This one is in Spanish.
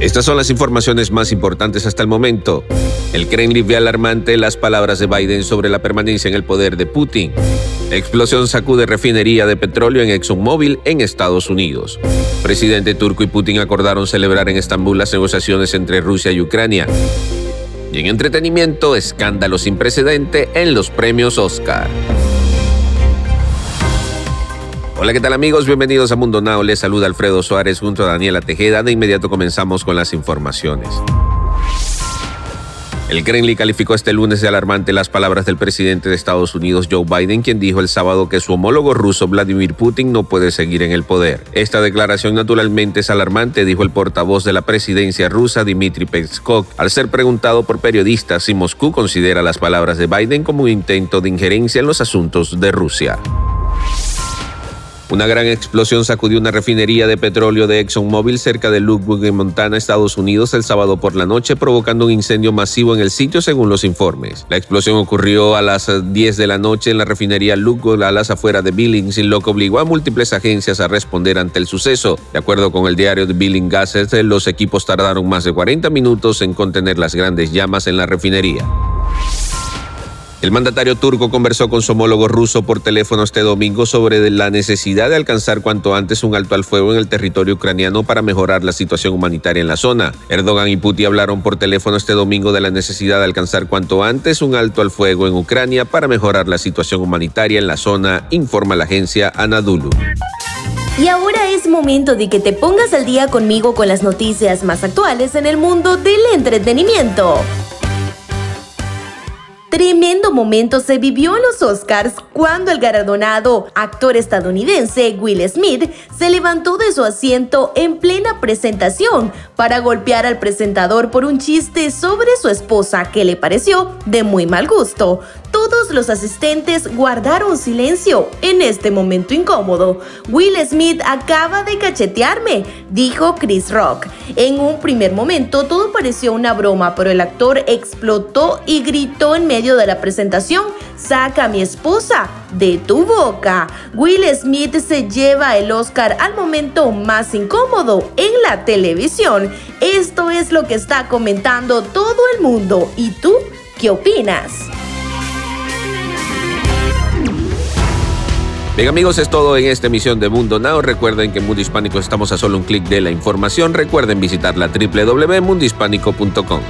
Estas son las informaciones más importantes hasta el momento. El Kremlin ve alarmante las palabras de Biden sobre la permanencia en el poder de Putin. explosión sacude refinería de petróleo en ExxonMobil en Estados Unidos. Presidente turco y Putin acordaron celebrar en Estambul las negociaciones entre Rusia y Ucrania. Y en entretenimiento, escándalo sin precedente en los premios Oscar. Hola, ¿qué tal amigos? Bienvenidos a Mundo Now. Les saluda Alfredo Suárez junto a Daniela Tejeda. De inmediato comenzamos con las informaciones. El Kremlin calificó este lunes de alarmante las palabras del presidente de Estados Unidos, Joe Biden, quien dijo el sábado que su homólogo ruso, Vladimir Putin, no puede seguir en el poder. Esta declaración naturalmente es alarmante, dijo el portavoz de la presidencia rusa, Dmitry Peskov, al ser preguntado por periodistas si Moscú considera las palabras de Biden como un intento de injerencia en los asuntos de Rusia. Una gran explosión sacudió una refinería de petróleo de ExxonMobil cerca de Ludwig, en Montana, Estados Unidos, el sábado por la noche, provocando un incendio masivo en el sitio, según los informes. La explosión ocurrió a las 10 de la noche en la refinería Ludwig, a las afueras de Billings, lo que obligó a múltiples agencias a responder ante el suceso. De acuerdo con el diario de Billing Gazette, los equipos tardaron más de 40 minutos en contener las grandes llamas en la refinería. El mandatario turco conversó con su homólogo ruso por teléfono este domingo sobre la necesidad de alcanzar cuanto antes un alto al fuego en el territorio ucraniano para mejorar la situación humanitaria en la zona. Erdogan y Putin hablaron por teléfono este domingo de la necesidad de alcanzar cuanto antes un alto al fuego en Ucrania para mejorar la situación humanitaria en la zona, informa la agencia Anadolu. Y ahora es momento de que te pongas al día conmigo con las noticias más actuales en el mundo del entretenimiento. Tremendo momento se vivió en los Oscars cuando el galardonado actor estadounidense Will Smith se levantó de su asiento en plena presentación para golpear al presentador por un chiste sobre su esposa que le pareció de muy mal gusto. Todos los asistentes guardaron silencio en este momento incómodo. Will Smith acaba de cachetearme, dijo Chris Rock. En un primer momento todo pareció una broma, pero el actor explotó y gritó en medio de la presentación, saca a mi esposa de tu boca. Will Smith se lleva el Oscar al momento más incómodo en la televisión. Esto es lo que está comentando todo el mundo. ¿Y tú qué opinas? Bien amigos, es todo en esta emisión de Mundo Now. Recuerden que en Mundo Hispánico estamos a solo un clic de la información. Recuerden visitar la www.mundohispánico.com.